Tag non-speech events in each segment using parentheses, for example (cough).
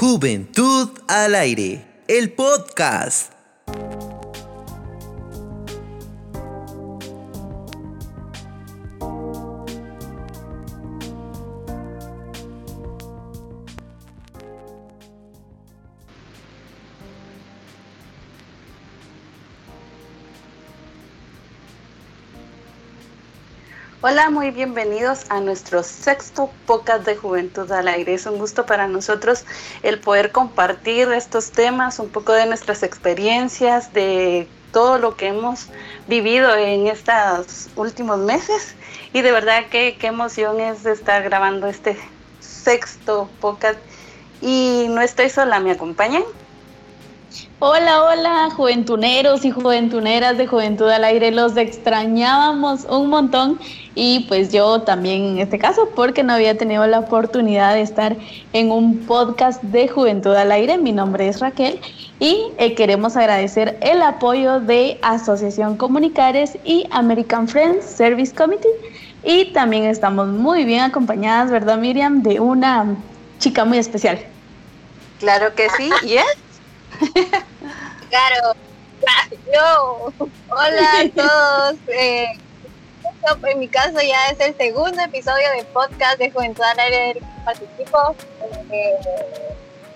Juventud al aire, el podcast. Hola, muy bienvenidos a nuestro sexto podcast de Juventud al Aire. Es un gusto para nosotros el poder compartir estos temas, un poco de nuestras experiencias, de todo lo que hemos vivido en estos últimos meses. Y de verdad que qué emoción es estar grabando este sexto podcast. Y no estoy sola, ¿me acompañan? Hola, hola, juventuneros y juventuneras de Juventud al Aire, los extrañábamos un montón y pues yo también en este caso porque no había tenido la oportunidad de estar en un podcast de Juventud al Aire. Mi nombre es Raquel y eh, queremos agradecer el apoyo de Asociación Comunicares y American Friends Service Committee y también estamos muy bien acompañadas, ¿verdad Miriam? De una chica muy especial. Claro que sí, ¿y es? (laughs) Claro, yo. Hola a (laughs) todos. Eh, en mi caso ya es el segundo episodio de podcast de Juventud al Aire del que participo. Eh,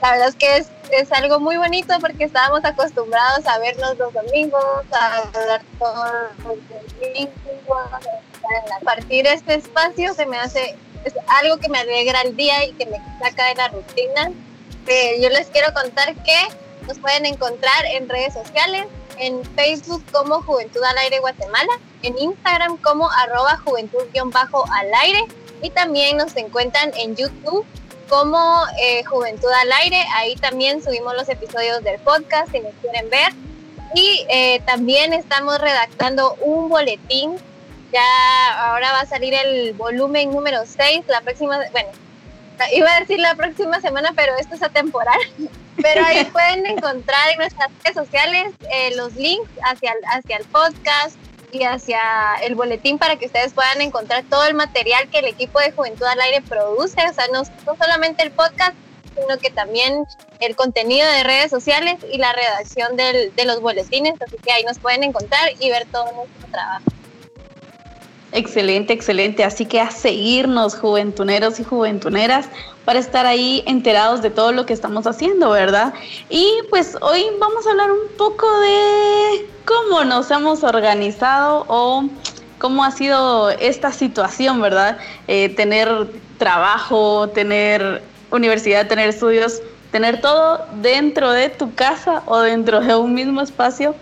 la verdad es que es, es, algo muy bonito porque estábamos acostumbrados a vernos los domingos, a hablar todos los domingos, a partir de este espacio se me hace es algo que me alegra el día y que me saca de la rutina. Eh, yo les quiero contar que nos pueden encontrar en redes sociales, en Facebook como Juventud al Aire Guatemala, en Instagram como arroba juventud-al aire y también nos encuentran en YouTube como eh, Juventud al Aire. Ahí también subimos los episodios del podcast si nos quieren ver. Y eh, también estamos redactando un boletín. Ya ahora va a salir el volumen número 6, la próxima, bueno, iba a decir la próxima semana, pero esto es atemporal. Pero ahí (laughs) pueden encontrar en nuestras redes sociales eh, los links hacia el, hacia el podcast y hacia el boletín para que ustedes puedan encontrar todo el material que el equipo de Juventud al Aire produce. O sea, no, no solamente el podcast, sino que también el contenido de redes sociales y la redacción del, de los boletines. Así que ahí nos pueden encontrar y ver todo nuestro trabajo. Excelente, excelente. Así que a seguirnos, juventuneros y juventuneras, para estar ahí enterados de todo lo que estamos haciendo, ¿verdad? Y pues hoy vamos a hablar un poco de cómo nos hemos organizado o cómo ha sido esta situación, ¿verdad? Eh, tener trabajo, tener universidad, tener estudios, tener todo dentro de tu casa o dentro de un mismo espacio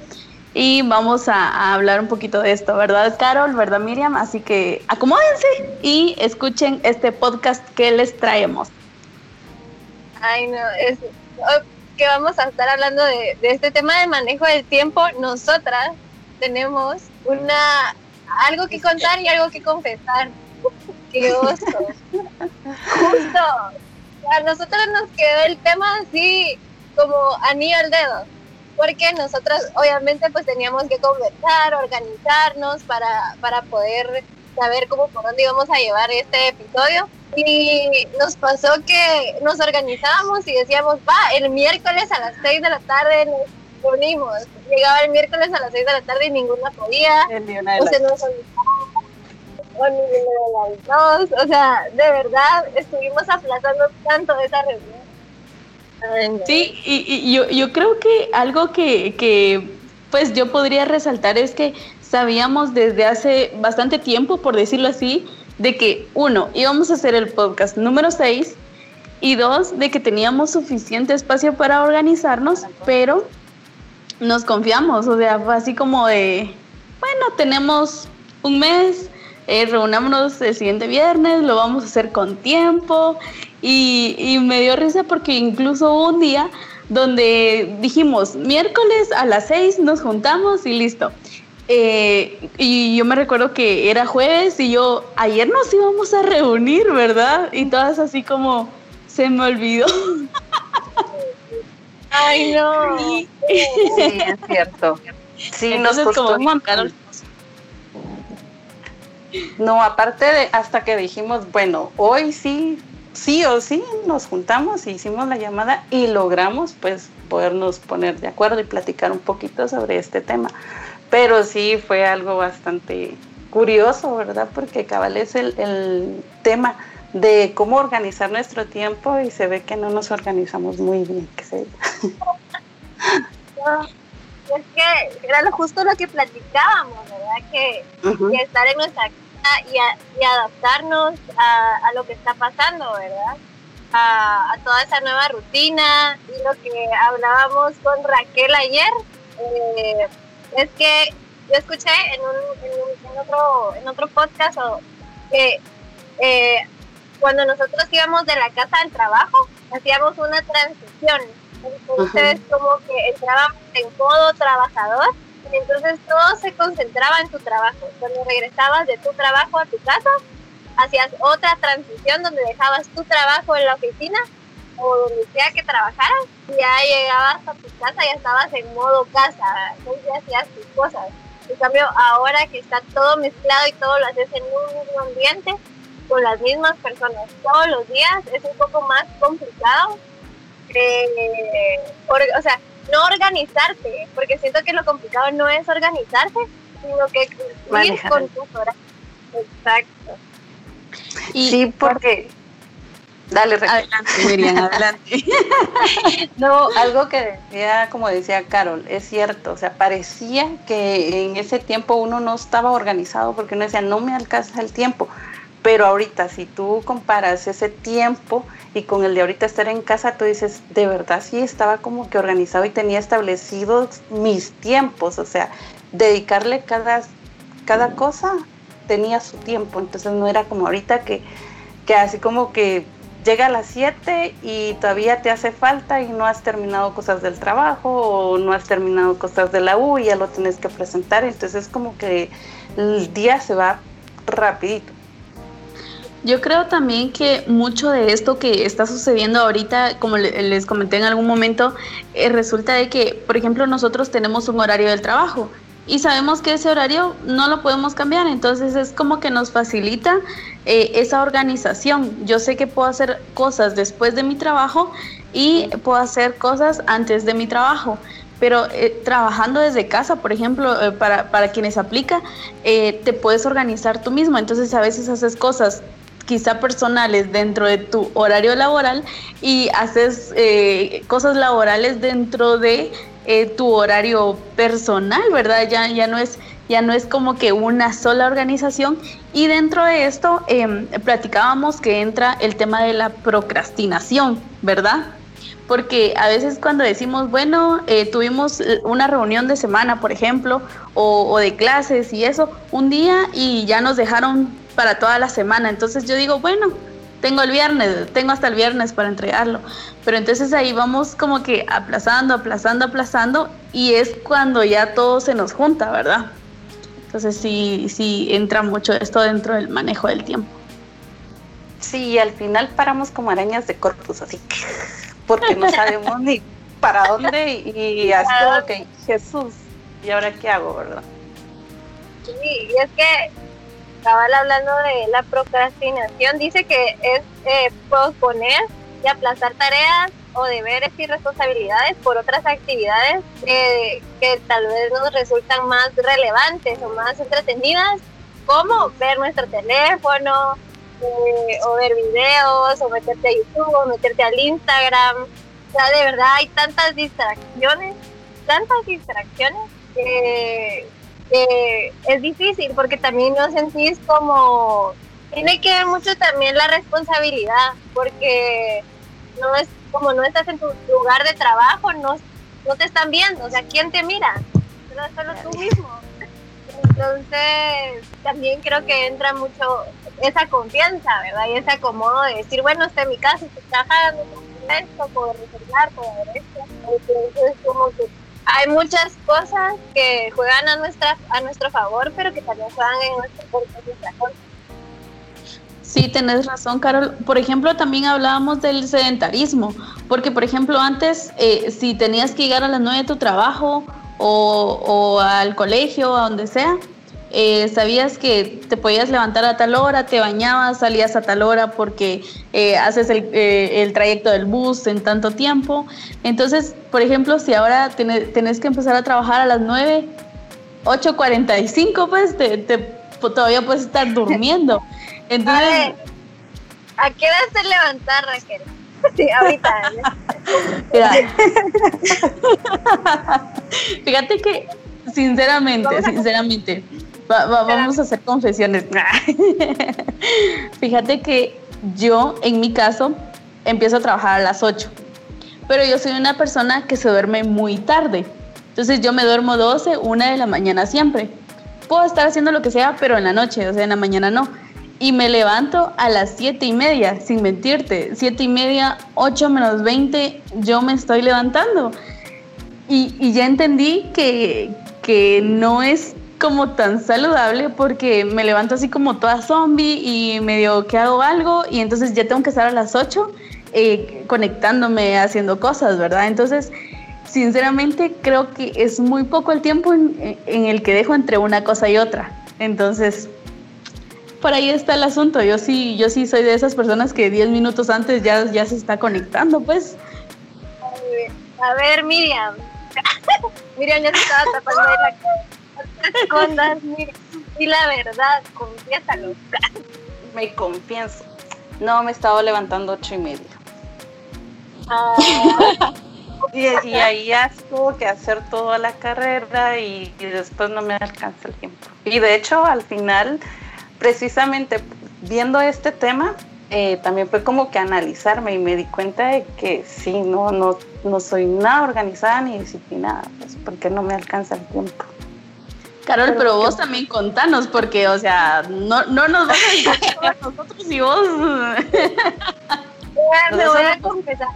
y vamos a, hablar un poquito de esto, ¿verdad, Carol? ¿Verdad, Miriam? Así que acomódense y escuchen este podcast que les traemos. Ay, no, es oh, que vamos a estar hablando de, este tema de manejo del tiempo. Nosotras tenemos una algo que contar y algo que confesar. (laughs) ¡Qué oso! Justo. A nosotros nos quedó el tema así como anillo al dedo porque nosotros obviamente pues teníamos que conversar, organizarnos para, para poder saber cómo por dónde íbamos a llevar este episodio. Y nos pasó que nos organizábamos y decíamos, va, el miércoles a las 6 de la tarde nos unimos. Llegaba el miércoles a las 6 de la tarde y ninguna podía. O se nos o ni de las dos. O sea, de verdad estuvimos aplazando tanto esa reunión Sí, y, yo, yo, creo que algo que, que pues yo podría resaltar es que sabíamos desde hace bastante tiempo, por decirlo así, de que uno, íbamos a hacer el podcast número 6 y dos, de que teníamos suficiente espacio para organizarnos, pero nos confiamos, o sea, fue así como de, bueno, tenemos un mes, eh, reunámonos el siguiente viernes, lo vamos a hacer con tiempo y, me dio risa porque incluso hubo un día donde dijimos, miércoles a las seis nos juntamos y listo. Eh, y yo me recuerdo que era jueves y yo, ayer nos íbamos a reunir, ¿verdad? Y todas así como, se me olvidó. (laughs) Ay, no. Sí, es cierto. Sí, nos costó como, No, aparte de hasta que dijimos, bueno, hoy sí sí o sí nos juntamos y hicimos la llamada y logramos pues podernos poner de acuerdo y platicar un poquito sobre este tema. Pero sí fue algo bastante curioso, ¿verdad? Porque cabal es el, el tema de cómo organizar nuestro tiempo y se ve que no nos organizamos muy bien, que se... (laughs) es que era justo lo que platicábamos, ¿verdad? Que, estar en nuestra casa y, adaptarnos a, lo que está pasando, ¿verdad? A, toda esa nueva rutina y lo que hablábamos con Raquel ayer, eh, es que yo escuché en, un, en, otro, en otro podcast que eh, cuando nosotros íbamos de la casa al trabajo, hacíamos una transición entonces, como que entrábamos en modo trabajador y entonces todo se concentraba en tu trabajo. Cuando regresabas de tu trabajo a tu casa, hacías otra transición donde dejabas tu trabajo en la oficina o donde sea que trabajaras y ya llegabas a tu casa y estabas en modo casa, entonces ya hacías tus cosas. En cambio, ahora que está todo mezclado y todo lo haces en un mismo ambiente, con las mismas personas todos los días, es un poco más complicado eh, o sea, no organizarte, porque siento que lo complicado no es organizarte, sino que cumplir con tus horas. Exacto. Y sí, porque... Dale, adelante, Miriam, adelante. (laughs) no, algo que decía, como decía Carol, es cierto, o sea, parecía que en ese tiempo uno no estaba organizado porque uno decía, no me alcanza el tiempo, pero ahorita si tú comparas ese tiempo y con el de ahorita estar en casa, tú dices, de verdad sí estaba como que organizado y tenía establecidos mis tiempos, o sea, dedicarle cada, cada cosa tenía su tiempo, entonces no era como ahorita que, que así como que llega a las 7 y todavía te hace falta y no has terminado cosas del trabajo o no has terminado cosas de la U y ya lo tienes que presentar, entonces es como que el día se va rapidito. Yo creo también que mucho de esto que está sucediendo ahorita, como les comenté en algún momento, eh, resulta de que, por ejemplo, nosotros tenemos un horario del trabajo y sabemos que ese horario no lo podemos cambiar, entonces es como que nos facilita eh, esa organización. Yo sé que puedo hacer cosas después de mi trabajo y puedo hacer cosas antes de mi trabajo pero eh, trabajando desde casa, por ejemplo, para, para, quienes aplica, te puedes organizar tú mismo. Entonces a veces haces cosas quizá personales dentro de tu horario laboral y haces eh, cosas laborales dentro de eh, tu horario personal, ¿verdad? Ya, ya, no es, ya no es como que una sola organización. Y dentro de esto em, platicábamos que entra el tema de la procrastinación, ¿verdad? Porque a veces cuando decimos, bueno, eh, tuvimos una reunión de semana, por ejemplo, o, o de clases y eso, un día y ya nos dejaron para toda la semana. Entonces yo digo, bueno, tengo el viernes, tengo hasta el viernes para entregarlo. Pero entonces ahí vamos como que aplazando, aplazando, aplazando y es cuando ya todo se nos junta, ¿verdad? Entonces sí, sí entra mucho esto dentro del manejo del tiempo. Sí, al final paramos como arañas de corpus, así, porque no sabemos ni para dónde y, así como que Jesús, ¿y ahora qué hago, verdad? Sí, y es que cabal hablando de la procrastinación, dice que es eh, posponer y aplazar tareas o deberes y responsabilidades por otras actividades que tal vez nos resultan más relevantes o más entretenidas, como ver nuestro teléfono, eh, o ver videos, o meterte a YouTube, o meterte al Instagram. O sea, de verdad hay tantas distracciones, tantas distracciones que es difícil porque también no sentís como tiene que ver mucho también la responsabilidad porque no es como no estás en tu lugar de trabajo no no te están viendo o sea quién te mira solo, solo tú mismo. Entonces también creo que entra mucho esa confianza verdad y ese acomodo de decir bueno estoy en mi casa estoy trabajando esto puedo resolver puedo ver esto entonces como que hay muchas cosas que juegan a nuestra a nuestro favor, pero que también juegan en nuestro, contra. Sí, tenés razón, Carol. Por ejemplo, también hablábamos del sedentarismo, porque, por ejemplo, antes, eh, si tenías que llegar a las nueve de tu trabajo o, o al colegio, a donde sea, eh, sabías que te podías levantar a tal hora, te bañabas, salías a tal hora porque eh, haces el, eh, el, trayecto del bus en tanto tiempo. Entonces, por ejemplo, si ahora tenés, que empezar a trabajar a las 9, 8.45, pues te, te, todavía puedes estar (laughs) durmiendo. Entonces, ¿A, qué hora te levantar, Raquel? (laughs) Sí, ahorita. (laughs) Fíjate que, sinceramente, sinceramente, vamos a hacer confesiones. (laughs) Fíjate que yo, en mi caso, empiezo a trabajar a las 8, pero yo soy una persona que se duerme muy tarde. Entonces yo me duermo 12, 1 de la mañana siempre. Puedo estar haciendo lo que sea, pero en la noche, o sea, en la mañana no. Y me levanto a las 7 y media, sin mentirte. 7 y media, 8 menos 20, yo me estoy levantando. Y, y ya entendí que, que no es como tan saludable porque me levanto así como toda zombie y medio que hago algo y entonces ya tengo que estar a las 8 eh, conectándome, haciendo cosas, ¿verdad? Entonces, sinceramente creo que es muy poco el tiempo en, el que dejo entre una cosa y otra. Entonces, por ahí está el asunto. Yo sí, yo sí soy de esas personas que 10 minutos antes ya, ya se está conectando, pues. A ver, Miriam. (laughs) Miriam ya se estaba tapando de la (laughs) escondas, y la verdad, confiésalo. (laughs) Me confieso. No, me he estado levantando ocho y media. Ah. (laughs) y, ahí ya tuvo que hacer toda la carrera y, después no me alcanza el tiempo. Y de hecho, al final, precisamente viendo este tema, eh, también fue como que analizarme y me di cuenta de que sí, no, no, no soy nada organizada ni disciplinada, pues porque no me alcanza el tiempo. Carol, pero, vos también contanos, porque, o sea, no, no nos vas a a (laughs) nosotros y vos. Me voy a confesar.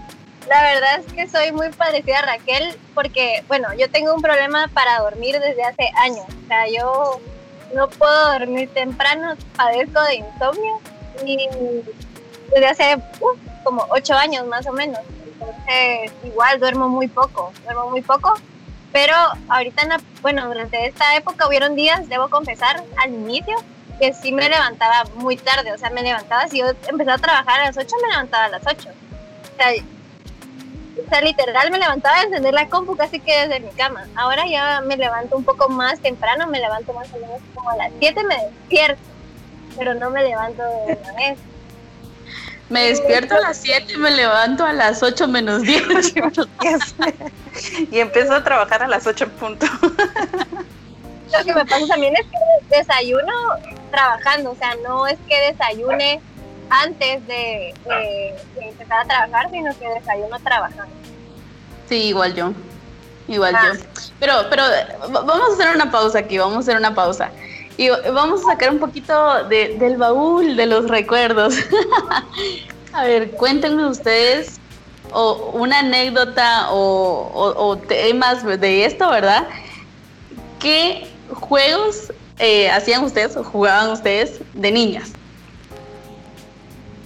La verdad es que soy muy parecida a Raquel, porque, bueno, yo tengo un problema para dormir desde hace años. O sea, yo no puedo dormir temprano, padezco de insomnio y desde hace como ocho años más o menos. Entonces, igual duermo muy poco, duermo muy poco pero ahorita, bueno, durante esta época hubieron días, debo confesar, al inicio, que sí me levantaba muy tarde. O sea, me levantaba, si yo empezaba a trabajar a las 8, me levantaba a las 8. O sea, literal me levantaba a encender la compu casi que desde mi cama. Ahora ya me levanto un poco más temprano, me levanto más o menos como a las 7 me despierto, pero no me levanto de una vez. Me despierto a las 7 y me levanto a las 8 menos 10. (laughs) y empiezo a trabajar a las 8 en punto. Lo que me pasa también es que desayuno trabajando, o sea, no es que desayune antes de, empezar a trabajar, sino que desayuno trabajando. Sí, igual yo. Igual yo. Ah. Pero, pero vamos a hacer una pausa aquí, vamos a hacer una pausa. Y vamos a sacar un poquito del baúl de los recuerdos. (laughs) a ver, cuéntenme ustedes o una anécdota o, temas de esto, ¿verdad? ¿Qué juegos eh, hacían ustedes o jugaban ustedes de niñas?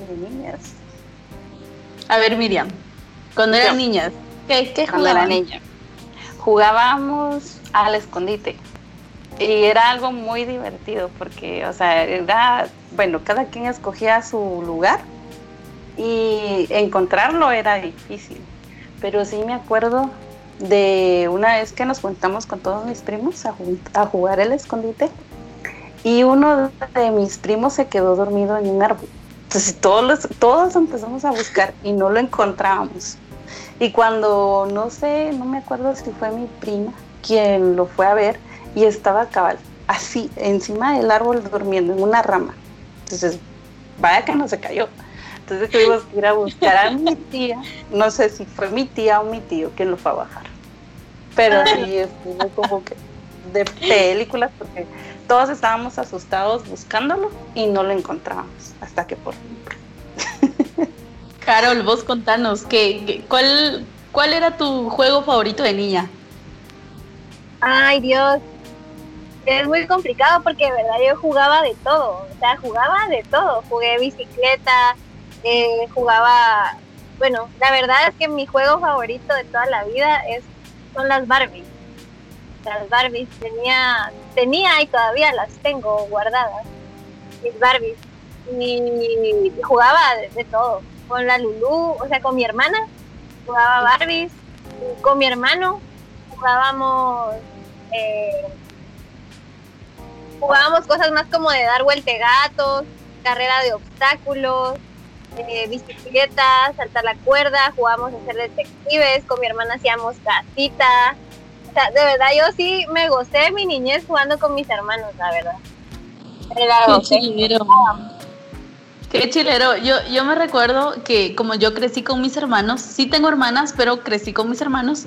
De niñas. A ver, Miriam, cuando eran niñas, ¿qué, qué jugaban? niña. Jugábamos al escondite y era algo muy divertido porque, o sea, era, bueno, cada quien escogía su lugar y encontrarlo era difícil. Pero sí me acuerdo de una vez que nos juntamos con todos mis primos a, a jugar el escondite y uno de mis primos se quedó dormido en un árbol. Entonces todos, todos empezamos a buscar y no lo encontrábamos. Y cuando, no sé, no me acuerdo si fue mi prima quien lo fue a ver, y estaba cabal, así, encima del árbol durmiendo en una rama. Entonces, vaya que no se cayó. Entonces tuvimos que ir a buscar a mi tía, no sé si fue mi tía o mi tío quien lo fue a bajar. Pero sí, estuvo como que de películas porque todos estábamos asustados buscándolo y no lo encontrábamos hasta que por fin. Carol, vos contanos, ¿qué, cuál, ¿cuál era tu juego favorito de niña? Ay Dios, es muy complicado porque de verdad yo jugaba de todo, o sea, jugaba de todo, jugué bicicleta, eh, jugaba, bueno, la verdad es que mi juego favorito de toda la vida es son las Barbie. las Barbies, tenía, tenía y todavía las tengo guardadas, mis Barbies, y, jugaba de, todo, con la Lulu, o sea, con mi hermana, jugaba Barbies, con mi hermano jugábamos, eh, jugábamos cosas más como de dar vuelte gatos, carrera de obstáculos, eh, bicicleta, saltar la cuerda, jugábamos a ser detectives, con mi hermana hacíamos casita. O sea, de verdad, yo sí me gocé mi niñez jugando con mis hermanos, la verdad. Qué chilero. Qué chilero. Yo, yo me recuerdo que como yo crecí con mis hermanos, sí tengo hermanas, pero crecí con mis hermanos.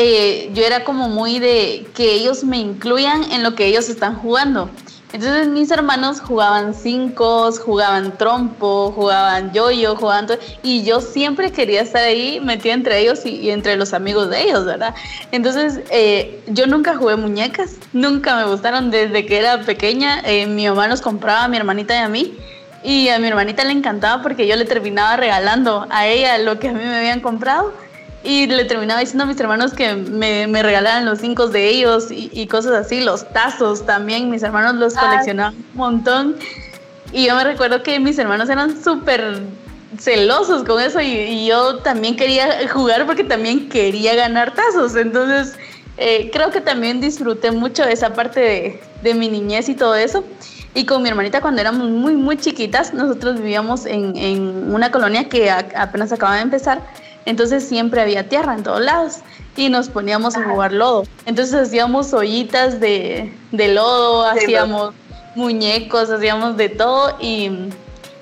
Eh, yo era como muy de que ellos me incluyan en lo que ellos están jugando. Entonces mis hermanos jugaban cinco, jugaban trompo, jugaban yoyo, jugaban todo, y yo siempre quería estar ahí metida entre ellos y, entre los amigos de ellos, ¿verdad? Entonces eh, yo nunca jugué muñecas, nunca me gustaron desde que era pequeña. Eh, mi mamá nos compraba a mi hermanita y a mí, y a mi hermanita le encantaba porque yo le terminaba regalando a ella lo que a mí me habían comprado y le terminaba diciendo a mis hermanos que me, me regalaran los cinco de ellos y, cosas así, los tazos también, mis hermanos los coleccionaban un montón. Y yo me recuerdo que mis hermanos eran súper celosos con eso y, yo también quería jugar porque también quería ganar tazos. Entonces eh, creo que también disfruté mucho esa parte de, de, mi niñez y todo eso. Y con mi hermanita cuando éramos muy, muy chiquitas, nosotros vivíamos en, en una colonia que apenas acaba de empezar entonces siempre había tierra en todos lados y nos poníamos a jugar lodo. Entonces hacíamos ollitas de, lodo, hacíamos muñecos, hacíamos de todo y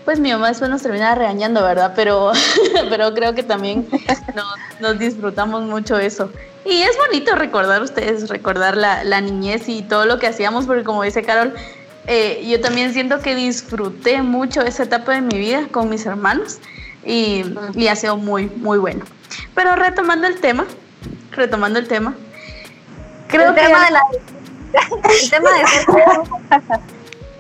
pues mi mamá después nos terminaba regañando, ¿verdad? Pero, (laughs) pero creo que también nos, disfrutamos mucho eso. Y es bonito recordar ustedes, recordar la, niñez y todo lo que hacíamos, porque como dice Carol, eh, yo también siento que disfruté mucho esa etapa de mi vida con mis hermanos y, ha sido muy, muy bueno. Pero retomando el tema, retomando el tema, creo que... Tema de la, el tema de ser (laughs)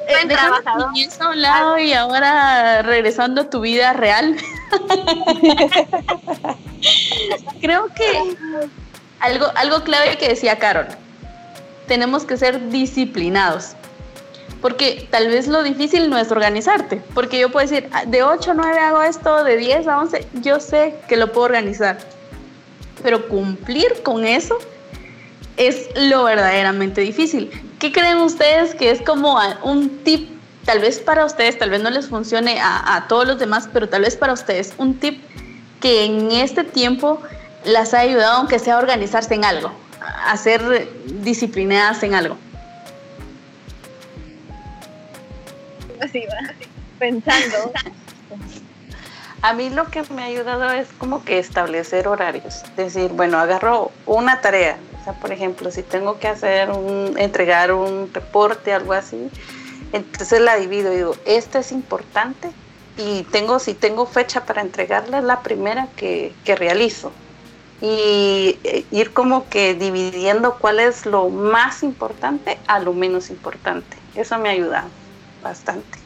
buen trabajador. a un lado y ahora regresando a tu vida real. (laughs) creo que algo, algo clave que decía Carol, tenemos que ser disciplinados. Porque tal vez lo difícil no es organizarte, porque yo puedo decir, ah, de 8 a 9 hago esto, de 10 a 11, yo sé que lo puedo organizar. Pero cumplir con eso es lo verdaderamente difícil. ¿Qué creen ustedes que es como un tip, tal vez para ustedes, tal vez no les funcione a, a todos los demás, pero tal vez para ustedes, un tip que en este tiempo las ha ayudado, aunque sea a organizarse en algo, a ser disciplinadas en algo? Así va, pensando. A mí lo que me ha ayudado es como que establecer horarios. Decir, bueno, agarro una tarea. O sea, por ejemplo, si tengo que hacer un, entregar un reporte, algo así, entonces la divido y digo, esta es importante y tengo, si tengo fecha para entregarla, es la primera que, que realizo. Y eh, ir como que dividiendo cuál es lo más importante a lo menos importante. Eso me ha ayudado bastante.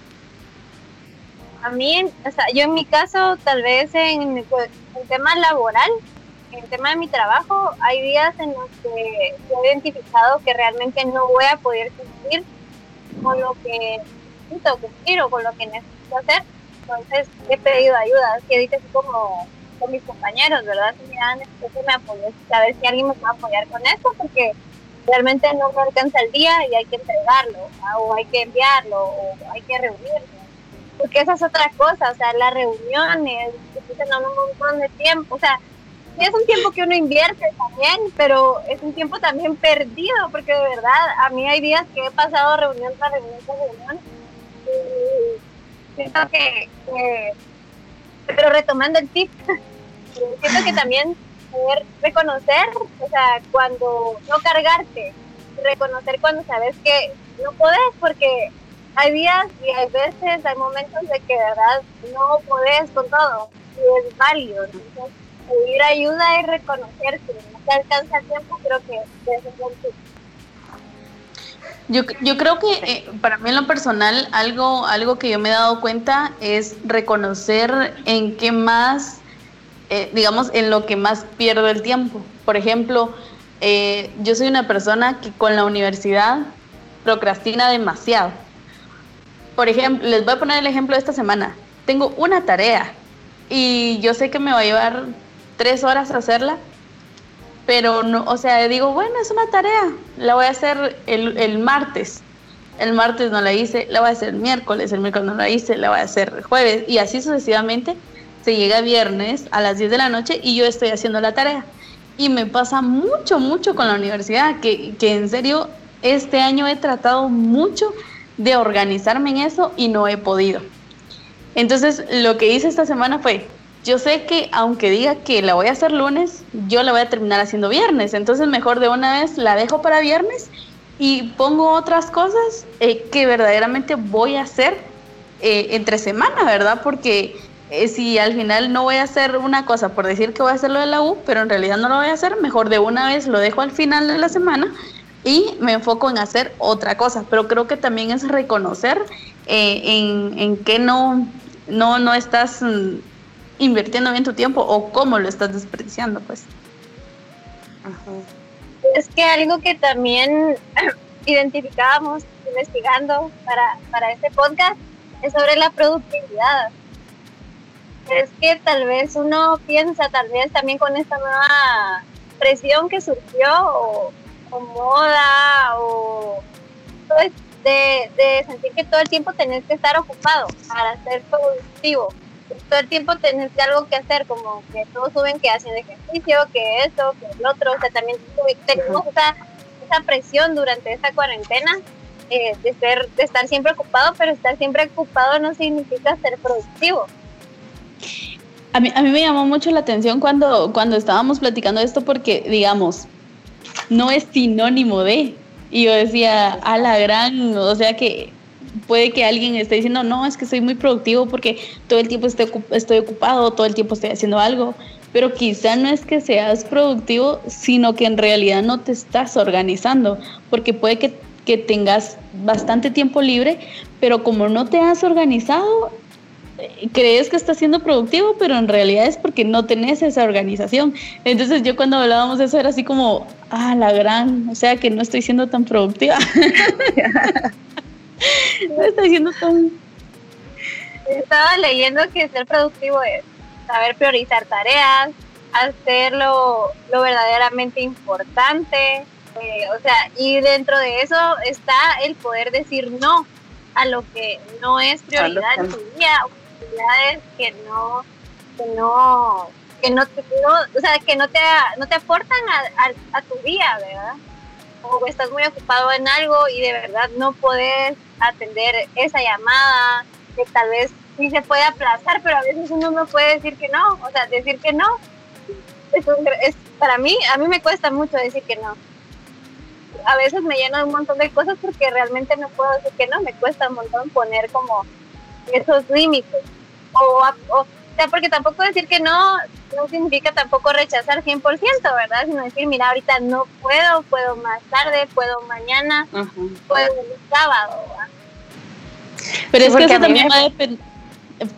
A mí, o sea, yo en mi caso, tal vez en el tema laboral, en el tema de mi trabajo, hay días en los que he identificado que realmente no voy a poder cumplir con lo que necesito cumplir o con lo que necesito hacer. Entonces he pedido ayuda, que dices como con mis compañeros, ¿verdad? Si me dan, necesito me apoyo, saber si alguien me va a apoyar con esto, porque realmente no alcanza el día y hay que entregarlo, o hay que enviarlo, o hay que reunirlo. Porque esa es otra cosa, o sea, las reuniones, que un montón de tiempo, o sea, sí es un tiempo que uno invierte también, pero es un tiempo también perdido, porque de verdad, a mí hay días que he pasado reunión tras reunión tras reunión, y siento que, pero retomando el tip, (laughs) siento que también poder reconocer, o sea, cuando no cargarte, reconocer cuando sabes que no puedes, porque hay días y hay veces, hay momentos de que de verdad no puedes con todo y es válido. Entonces, pedir ayuda y reconocer que no te alcanza el tiempo, creo que es yo, yo creo que eh, para mí en lo personal algo, algo que yo me he dado cuenta es reconocer en qué más eh, digamos, en lo que más pierdo el tiempo. Por ejemplo, eh, yo soy una persona que con la universidad procrastina demasiado. Por ejemplo, les voy a poner el ejemplo de esta semana. Tengo una tarea y yo sé que me va a llevar tres horas hacerla, pero no, o sea, digo, bueno, es una tarea, la voy a hacer el, el martes. El martes no la hice, la voy a hacer el miércoles, el miércoles no la hice, la voy a hacer el jueves y así sucesivamente. Se llega viernes a las 10 de la noche y yo estoy haciendo la tarea. Y me pasa mucho, mucho con la universidad, que, que en serio este año he tratado mucho de organizarme en eso y no he podido. Entonces, lo que hice esta semana fue, yo sé que aunque diga que la voy a hacer lunes, yo la voy a terminar haciendo viernes. Entonces, mejor de una vez la dejo para viernes y pongo otras cosas eh, que verdaderamente voy a hacer eh, entre semana, ¿verdad? Porque eh, si al final no voy a hacer una cosa por decir que voy a hacer lo de la U, pero en realidad no lo voy a hacer, mejor de una vez lo dejo al final de la semana y me enfoco en hacer otra cosa. Pero creo que también es reconocer en, en qué no, no, no estás mm, invirtiendo bien tu tiempo o cómo lo estás desperdiciando, pues. Es que algo que también (clears throat) identificábamos investigando para, para este podcast es sobre la productividad. Es que tal vez uno piensa, tal vez también con esta nueva presión que surgió, o, moda, o pues, de, sentir que todo el tiempo tenés que estar ocupado para ser productivo. Todo el tiempo tenés algo que hacer, como que todos suben que hacen ejercicio, que eso, que el otro. O sea, también tenemos esa, esa presión durante esta cuarentena eh, de, ser, de estar siempre ocupado, pero estar siempre ocupado no significa ser productivo. A mí, a mí me llamó mucho la atención cuando, cuando estábamos platicando esto porque, digamos, no es sinónimo de, y yo decía, a la gran, o sea que puede que alguien esté diciendo, no, es que soy muy productivo porque todo el tiempo estoy, ocupado, todo el tiempo estoy haciendo algo, pero quizá no es que seas productivo, sino que en realidad no te estás organizando, porque puede que tengas bastante tiempo libre, pero como no te has organizado, crees que estás siendo productivo, pero en realidad es porque no tenés esa organización. Entonces yo cuando hablábamos de eso era así como, ah, la gran, o sea que no estoy siendo tan productiva. (laughs) no estoy siendo tan... Estaba leyendo que ser productivo es saber priorizar tareas, hacerlo lo verdaderamente importante, eh, o sea, y dentro de eso está el poder decir no a lo que no es prioridad en tu día que no, que no, que no, te, o sea, que no te, no te aportan a, a, tu día, ¿verdad? O estás muy ocupado en algo y de verdad no puedes atender esa llamada, que tal vez sí se puede aplazar, pero a veces uno no puede decir que no, o sea, decir que no. Es, es para mí, a mí me cuesta mucho decir que no. A veces me lleno de un montón de cosas porque realmente no puedo decir que no, me cuesta un montón poner como esos límites. O, o, sea, porque tampoco decir que no no significa tampoco rechazar 100%, ¿verdad? Sino decir, mira, ahorita no puedo, puedo más tarde, puedo mañana, puedo el sábado. Pero es que eso también va a depender.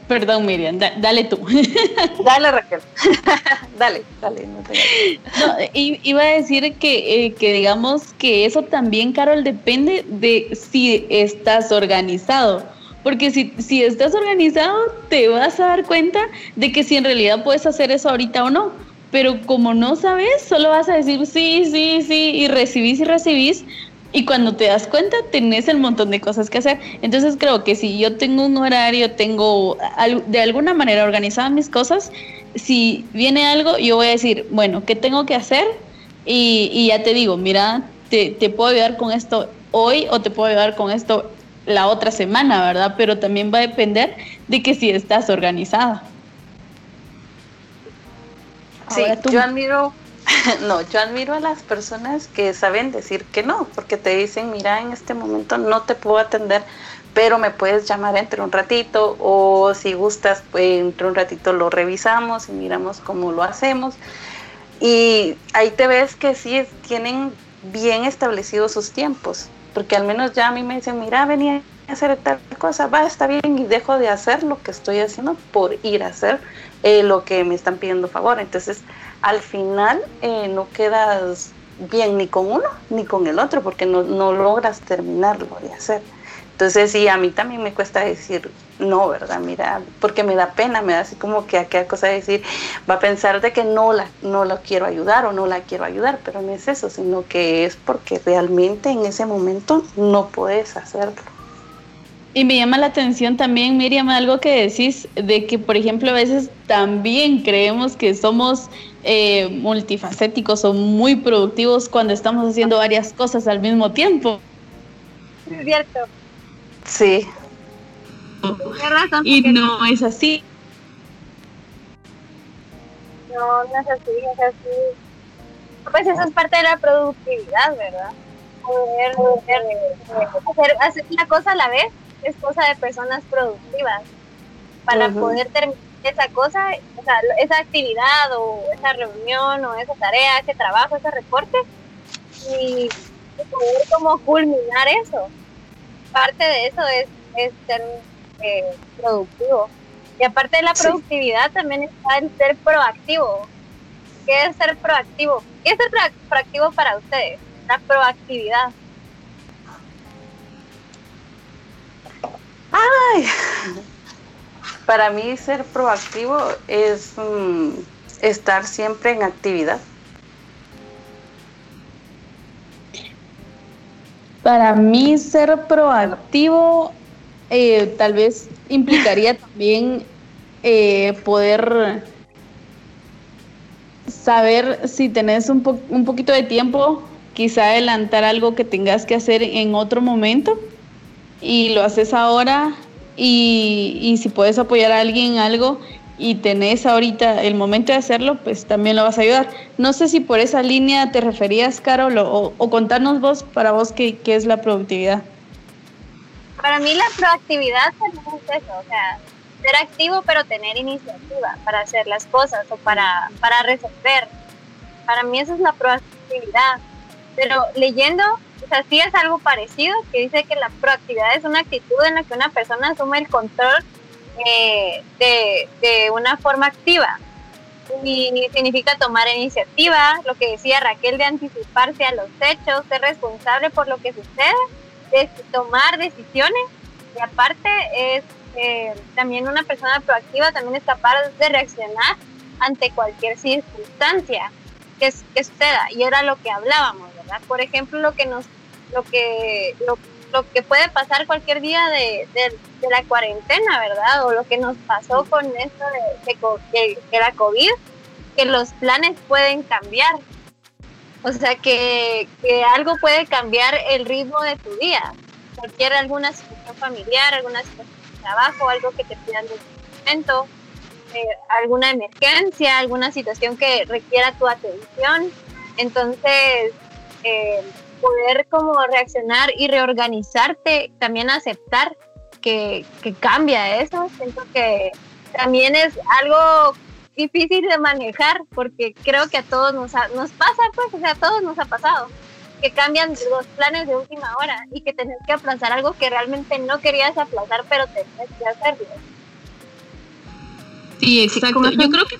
Perdón, Miriam, dale tú. (laughs) dale, Raquel. (laughs) dale, dale. No, no iba a decir que, eh, que digamos que eso también, Carol, depende de si estás organizado porque si, si estás organizado, te vas a dar cuenta de que si en realidad puedes hacer eso ahorita o no. Pero como no sabes, solo vas a decir sí, sí, sí, y recibís y recibís. Y cuando te das cuenta, tenés el montón de cosas que hacer. Entonces creo que si yo tengo un horario, tengo de alguna manera organizadas mis cosas, si viene algo, yo voy a decir, bueno, ¿qué tengo que hacer? Y, y ya te digo, mira, te, te puedo ayudar con esto hoy o te puedo ayudar con esto la otra semana, ¿verdad? Pero también va a depender de que si estás organizada. Sí, yo admiro, (laughs) no, yo admiro a las personas que saben decir que no, porque te dicen, mira, en este momento no te puedo atender, pero me puedes llamar entre un ratito o si gustas, pues, entre un ratito lo revisamos y miramos cómo lo hacemos. Y ahí te ves que sí tienen bien establecidos sus tiempos porque al menos ya a mí me dicen, mira, venía a hacer tal cosa, va, está bien, y dejo de hacer lo que estoy haciendo por ir a hacer eh, lo que me están pidiendo favor. Entonces, al final eh, no quedas bien ni con uno ni con el otro, porque no, no logras terminarlo de hacer. Entonces, sí, a mí también me cuesta decir no, ¿verdad? Mira, porque me da pena, me da así como que aquella cosa de decir, va a pensar de que no la, no la quiero ayudar o no la quiero ayudar, pero no es eso, sino que es porque realmente en ese momento no puedes hacerlo. Y me llama la atención también, Miriam, algo que decís de que, por ejemplo, a veces también creemos que somos eh, multifacéticos o muy productivos cuando estamos haciendo varias cosas al mismo tiempo. Es cierto. Sí. Y no es así. No, no es así, es así. Pues eso es parte de la productividad, ¿verdad? Poder, hacer, hacer una cosa a la vez es cosa de personas productivas. Para poder terminar esa cosa, o sea, esa actividad o esa reunión o esa tarea, ese trabajo, ese reporte, y poder como culminar eso. Parte de eso es, es eh, productivo. Y aparte de la productividad también está el ser proactivo. ¿Qué es ser proactivo? ¿Qué es ser proactivo para ustedes? La proactividad. Ay, para mí ser proactivo es mm, estar siempre en actividad. Para mí ser proactivo eh, tal vez implicaría (laughs) también eh, poder saber si tenés un, un poquito de tiempo, quizá adelantar algo que tengas que hacer en otro momento y lo haces ahora y, y si puedes apoyar a alguien en algo y tenés ahorita el momento de hacerlo, pues también lo vas a ayudar. No sé si por esa línea te referías, Carol, o, o contarnos vos, para vos, qué, qué es la productividad para mí la proactividad también es eso, o sea, ser activo pero tener iniciativa para hacer las cosas o para, para resolver. Para mí eso es la proactividad. Pero leyendo, o sea, sí es algo parecido, que dice que la proactividad es una actitud en la que una persona asume el control eh, de, de una forma activa. Y significa tomar iniciativa, lo que decía Raquel, de anticiparse a los hechos, ser responsable por lo que sucede de tomar decisiones. Y aparte es eh, también una persona proactiva también es capaz de reaccionar ante cualquier circunstancia que, que suceda. Y era lo que hablábamos verdad por ejemplo lo que nos lo que lo, que puede pasar cualquier día de, de, la cuarentena verdad o lo que nos pasó con esto de, de, de la covid que los planes pueden cambiar o sea que, algo puede cambiar el ritmo de tu día. Cualquier alguna situación familiar, alguna situación de trabajo, algo que te pidan de momento, eh, alguna emergencia, alguna situación que requiera tu atención. Entonces, eh, poder como reaccionar y reorganizarte, también aceptar que, que cambia eso. Siento que también es algo difícil de manejar porque creo que a todos nos, nos pasa, pues, o sea, a todos nos ha pasado que cambian los planes de última hora y que tenés que aplazar algo que realmente no querías aplazar, pero tenés que hacerlo. Sí, exacto. Yo creo que...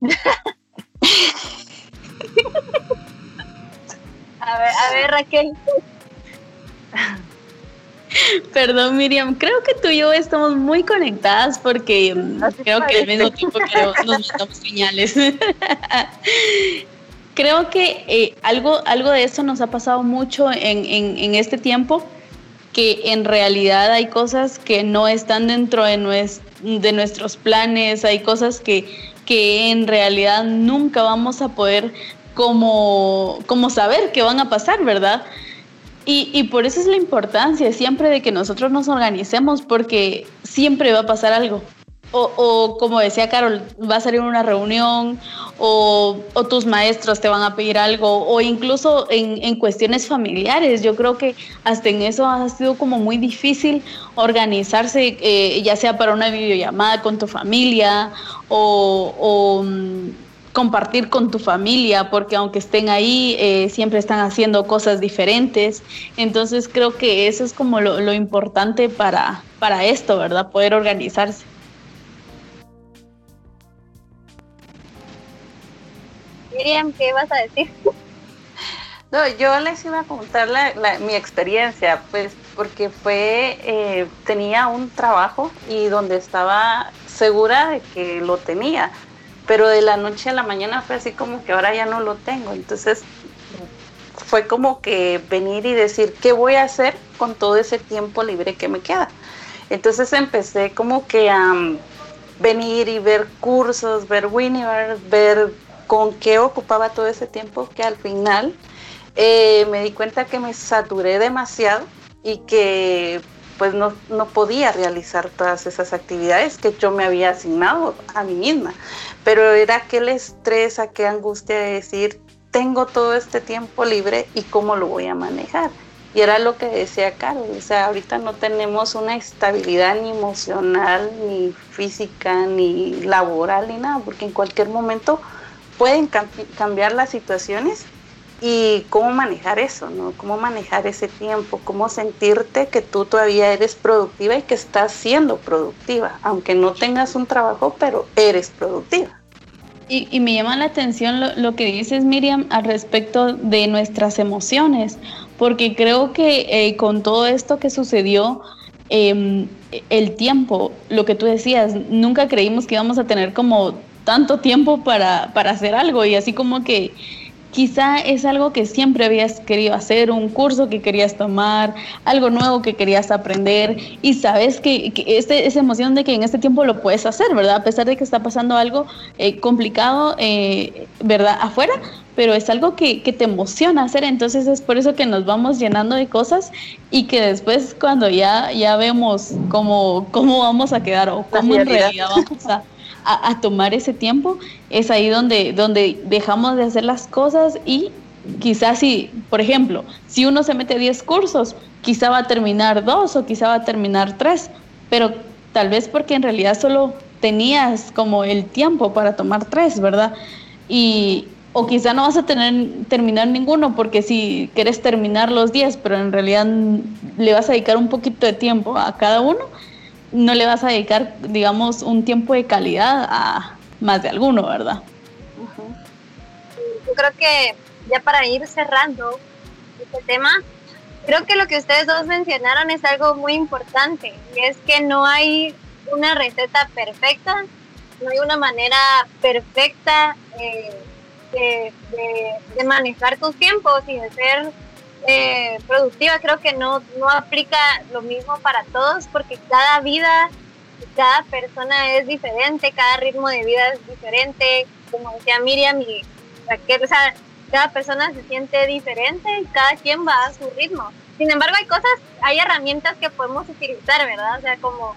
(laughs) a ver, a ver, Raquel. (laughs) (laughs) Perdón, Miriam, creo que tú y yo estamos muy conectadas porque creo que al mismo tiempo nos mandamos (laughs) señales. (laughs) creo que eh, algo, algo de eso nos ha pasado mucho en, en, este tiempo, que en realidad hay cosas que no están dentro de, de nuestros planes, hay cosas que, que en realidad nunca vamos a poder como, como saber que van a pasar, ¿verdad? Y, y, por eso es la importancia siempre de que nosotros nos organicemos, porque siempre va a pasar algo. O, o como decía Carol, va a salir una reunión, o, tus maestros te van a pedir algo, o incluso en, en, cuestiones familiares. Yo creo que hasta en eso ha sido como muy difícil organizarse, eh, ya sea para una videollamada con tu familia, o, o compartir con tu familia, porque aunque estén ahí, eh, siempre están haciendo cosas diferentes. Entonces creo que eso es como lo, lo importante para, para esto, ¿verdad? Poder organizarse. Miriam, ¿qué vas a decir? (laughs) No, yo les iba a contar mi experiencia, pues porque fue, eh, tenía un trabajo y donde estaba segura de que lo tenía, pero de la noche a la mañana fue así como que ahora ya no lo tengo. Entonces fue como que venir y decir, ¿qué voy a hacer con todo ese tiempo libre que me queda? Entonces empecé como que a mm, venir y ver cursos, ver Winiver, ver con qué ocupaba todo ese tiempo que al final eh, me di cuenta que me saturé demasiado y que pues no, no, podía realizar todas esas actividades que yo me había asignado a mí misma. Pero era aquel estrés, aquella angustia de decir, tengo todo este tiempo libre y cómo lo voy a manejar. Y era lo que decía Carlos, o sea, ahorita no tenemos una estabilidad ni emocional, ni física, ni laboral, ni nada, porque en cualquier momento pueden cambiar las situaciones y cómo manejar eso, ¿no? Cómo manejar ese tiempo, cómo sentirte que tú todavía eres productiva y que estás siendo productiva, aunque no tengas un trabajo, pero eres productiva. Y, me llama la atención lo, que dices, Miriam, al respecto de nuestras emociones, porque creo que eh, con todo esto que sucedió, em, el tiempo, lo que tú decías, nunca creímos que íbamos a tener como tanto tiempo para, para hacer algo y así como que quizá es algo que siempre habías querido hacer, un curso que querías tomar, algo nuevo que querías aprender y sabes que, este, esa emoción de que en este tiempo lo puedes hacer, ¿verdad? A pesar de que está pasando algo eh, complicado, eh, ¿verdad? Afuera, pero es algo que, te emociona hacer, entonces es por eso que nos vamos llenando de cosas y que después cuando ya, ya vemos cómo, cómo vamos a quedar o cómo en realidad vamos a a, tomar ese tiempo, es ahí donde, donde dejamos de hacer las cosas y quizás si, por ejemplo, si uno se mete 10 cursos, quizá va a terminar dos o quizá va a terminar tres, pero tal vez porque en realidad solo tenías como el tiempo para tomar tres, ¿verdad? Y, o quizá no vas a tener, terminar ninguno porque si quieres terminar los 10, pero en realidad le vas a dedicar un poquito de tiempo a cada uno, no le vas a dedicar, digamos, un tiempo de calidad a más de alguno, ¿verdad? Yo creo que ya para ir cerrando este tema, creo que lo que ustedes dos mencionaron es algo muy importante y es que no hay una receta perfecta, no hay una manera perfecta eh, de, de, manejar tus tiempos y de ser eh, productiva creo que no, no aplica lo mismo para todos porque cada vida, cada persona es diferente, cada ritmo de vida es diferente, como decía Miriam y Raquel, o sea, cada persona se siente diferente y cada quien va a su ritmo. Sin embargo, hay cosas, hay herramientas que podemos utilizar, ¿verdad? O sea, como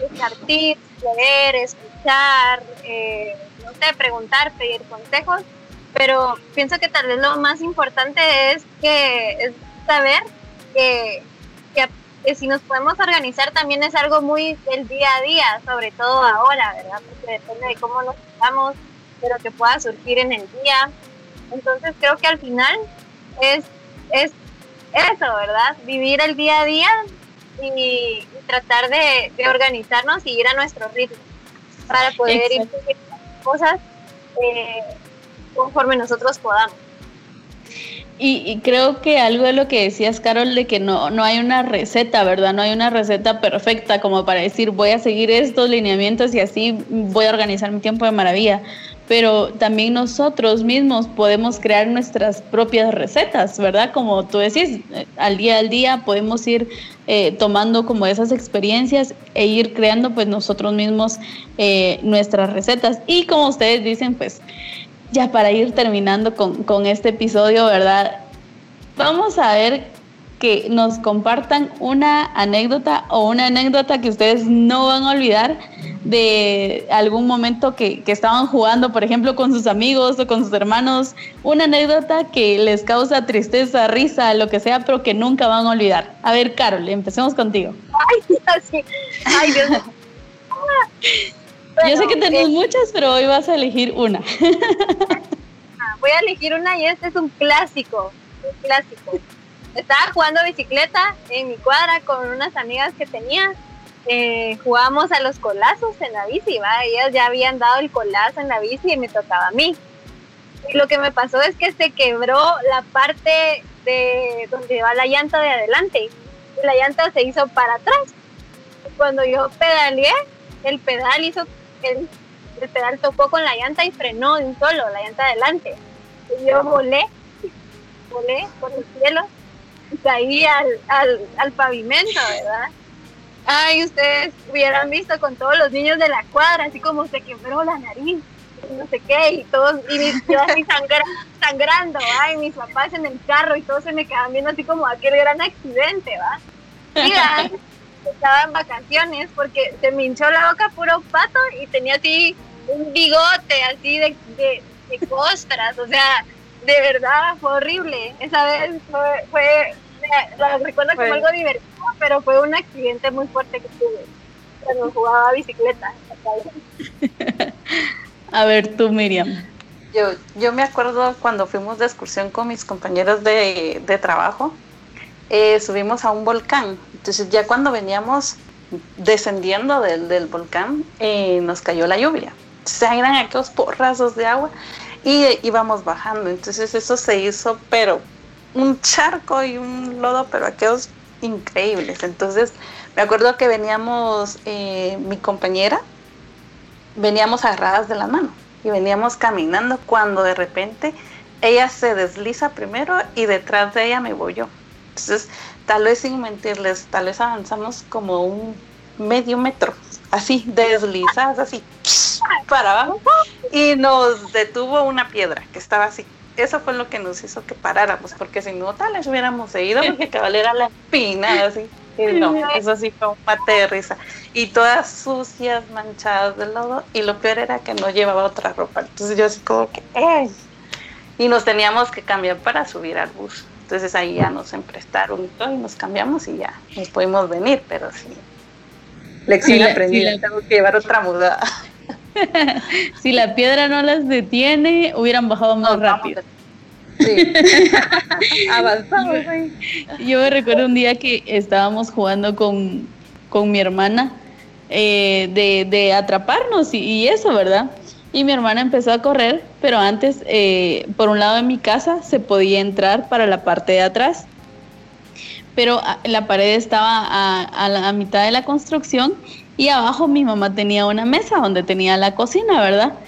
buscar tips, leer, escuchar, eh, no sé, preguntar, pedir consejos pero pienso que tal vez lo más importante es que es saber que, que, si nos podemos organizar también es algo muy del día a día, sobre todo ahora, ¿verdad? Porque depende de cómo nos estamos, pero que pueda surgir en el día. Entonces creo que al final es, es eso, ¿verdad? Vivir el día a día y, tratar de, organizarnos y ir a nuestro ritmo para poder ir ir cosas eh, conforme nosotros podamos. Y, creo que algo de lo que decías, Carol, de que no, no hay una receta, ¿verdad? No hay una receta perfecta como para decir voy a seguir estos lineamientos y así voy a organizar mi tiempo de maravilla. Pero también nosotros mismos podemos crear nuestras propias recetas, ¿verdad? Como tú decís, eh, al día al día podemos ir eh, tomando como esas experiencias e ir creando pues nosotros mismos eh, nuestras recetas. Y como ustedes dicen, pues ya para ir terminando con, este episodio, ¿verdad? Vamos a ver que nos compartan una anécdota o una anécdota que ustedes no van a olvidar de algún momento que, estaban jugando, por ejemplo, con sus amigos o con sus hermanos, una anécdota que les causa tristeza, risa, lo que sea, pero que nunca van a olvidar. A ver, Carol, empecemos contigo. Ay, (laughs) Dios, ay, Dios. (laughs) Yo sé que tenés muchas, pero hoy vas a elegir una. Ah, voy a elegir una y este es un clásico, un clásico. Estaba jugando bicicleta en mi cuadra con unas amigas que tenía. Eh, jugábamos a los colazos en la bici, ¿va? Ellas ya habían dado el colazo en la bici y me tocaba a mí. Y lo que me pasó es que se quebró la parte de donde va la llanta de adelante. La llanta se hizo para atrás. Cuando yo pedaleé, el pedal hizo, el pedal tocó con la llanta y frenó de un solo, la llanta adelante. Y yo volé, volé por el cielo y caí al, al, al pavimento, ¿verdad? Ay, ustedes hubieran visto con todos los niños de la cuadra, así como se quebró la nariz, no sé qué, y todos, y mis, yo así sangrando, ay, mis papás en el carro y todos se me quedaban viendo así como aquel gran accidente, ¿va? Mira, estaba en vacaciones porque se me hinchó la boca puro pato y tenía así un bigote así de, de, de costras, o sea, de verdad fue horrible. Esa vez fue, fue lo recuerdo como algo divertido, pero fue un accidente muy fuerte que tuve cuando jugaba bicicleta. (laughs) A ver, tú, Miriam. Yo, yo me acuerdo cuando fuimos de excursión con mis compañeros de, de trabajo, eh, subimos a un volcán. Entonces ya cuando veníamos descendiendo del, del volcán, eh, nos cayó la lluvia. Entonces eran aquellos porrazos de agua y íbamos bajando. Entonces eso se hizo, pero un charco y un lodo, pero aquellos increíbles. Entonces me acuerdo que veníamos, eh, mi compañera, veníamos agarradas de la mano y veníamos caminando cuando de repente ella se desliza primero y detrás de ella me voy yo. Entonces, tal vez sin mentirles, tal vez avanzamos como un medio metro, así, deslizadas, así, para abajo, y nos detuvo una piedra que estaba así. Eso fue lo que nos hizo que paráramos, porque si no, tal vez hubiéramos seguido, porque cabal era la espina, así. No, eso sí fue un pate de risa. Y todas sucias, manchadas de lodo, y lo peor era que no llevaba otra ropa. Entonces yo así como que, ¡ay! Y nos teníamos que cambiar para subir al bus. Entonces ahí ya nos emprestaron y todo, y nos cambiamos y ya nos pudimos venir, pero sí. Lección Sí, la- aprendida, sí, la- tengo que llevar otra mudada. (laughs) si la piedra no las detiene, hubieran bajado más rápido. Sí. (laughs) Avanzamos ahí. Yo me recuerdo un día que estábamos jugando con, con mi hermana eh, de, de atraparnos y, y eso, ¿verdad? Y mi hermana empezó a correr, pero antes, eh, por un lado de mi casa, se podía entrar para la parte de atrás. Pero a- la pared estaba a, la mitad de la construcción y abajo mi mamá tenía una mesa donde tenía la cocina, ¿verdad?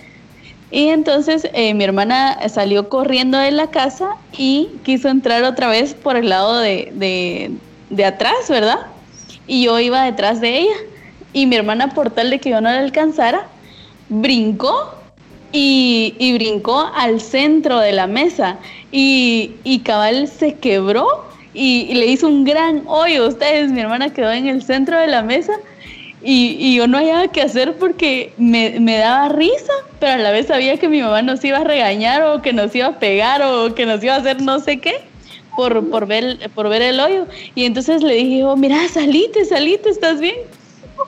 Y entonces eh, mi hermana salió corriendo de la casa y quiso entrar otra vez por el lado de, de- de atrás, ¿verdad? Y yo iba detrás de ella. Y mi hermana, por tal de que yo no la alcanzara, brincó y, y brincó al centro de la mesa. Y, y cabal se quebró y, le hizo un gran hoyo. Ustedes, mi hermana quedó en el centro de la mesa y, yo no hallaba qué hacer porque me, me daba risa, pero a la vez sabía que mi mamá nos iba a regañar o que nos iba a pegar o que nos iba a hacer no sé qué por, por, ver, por ver el hoyo. Y entonces le dije, yo, mira, salite, salite, ¿estás bien?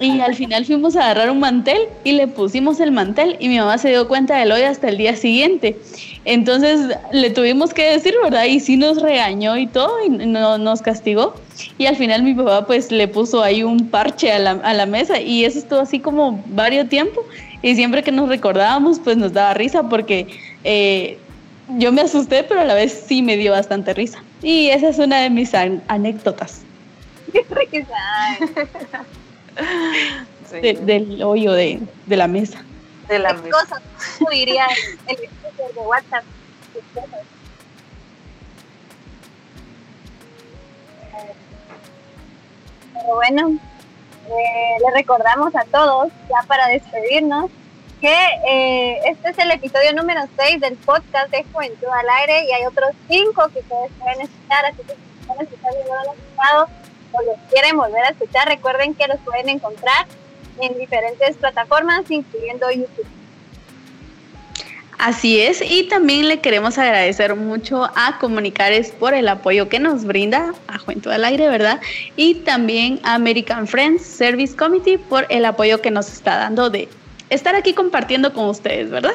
Y al final fuimos a agarrar un mantel y le pusimos el mantel y mi mamá se dio cuenta del hoyo hasta el día siguiente. Entonces le tuvimos que decir, ¿verdad? Y sí nos regañó y todo y no, nos castigó. Y al final mi papá pues le puso ahí un parche a la, a la mesa y eso estuvo así como varios tiempo. Y siempre que nos recordábamos pues nos daba risa porque eh, yo me asusté, pero a la vez sí me dio bastante risa. Y esa es una de mis an- anécdotas Qué. (laughs) Sí. de- del hoyo de, de la mesa. de la ¿Qué mesa. cosas ¿Cómo diría el, de WhatsApp? Pero bueno, eh, le recordamos a todos, ya para despedirnos, que eh, este es el episodio número 6 del podcast de Juventud al Aire y hay otros 5 que ustedes pueden escuchar, así que si están escuchando y no lo han escuchado o los quieren volver a escuchar, recuerden que los pueden encontrar en diferentes plataformas, incluyendo YouTube. Así es, y también le queremos agradecer mucho a Comunicares por el apoyo que nos brinda a Juventud al Aire, ¿verdad? Y también a American Friends Service Committee por el apoyo que nos está dando de estar aquí compartiendo con ustedes, ¿verdad?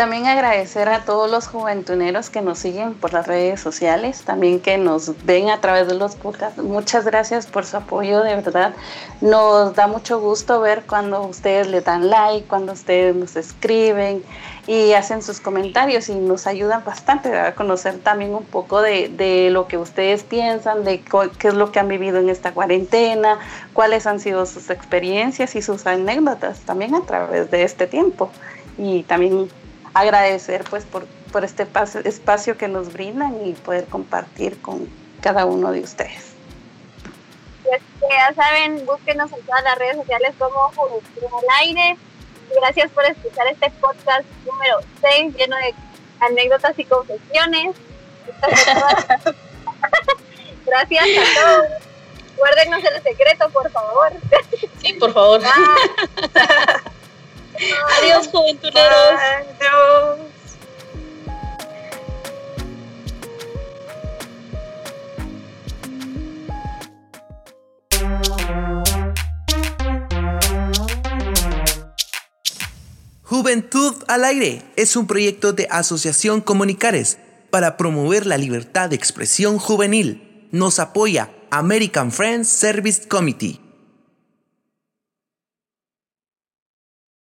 También agradecer a todos los juventuneros que nos siguen por las redes sociales, también que nos ven a través de los podcasts. Muchas gracias por su apoyo, de verdad. Nos da mucho gusto ver cuando ustedes le dan like, cuando ustedes nos escriben y hacen sus comentarios y nos ayudan bastante a conocer también un poco de, de lo que ustedes piensan, de qué es lo que han vivido en esta cuarentena, cuáles han sido sus experiencias y sus anécdotas también a través de este tiempo. Y también agradecer pues por, por este espacio que nos brindan y poder compartir con cada uno de ustedes. Pues ya saben, búsquenos en todas las redes sociales como Juventud al Aire. Gracias por escuchar este podcast número 6 lleno de anécdotas y confesiones. (laughs) (laughs) Gracias a todos. Guárdenos el secreto, por favor. Sí, por favor. Ah. (laughs) Adiós, juventuneros. Adiós. Juventud al Aire es un proyecto de Asociación Comunicares para promover la libertad de expresión juvenil. Nos apoya American Friends Service Committee.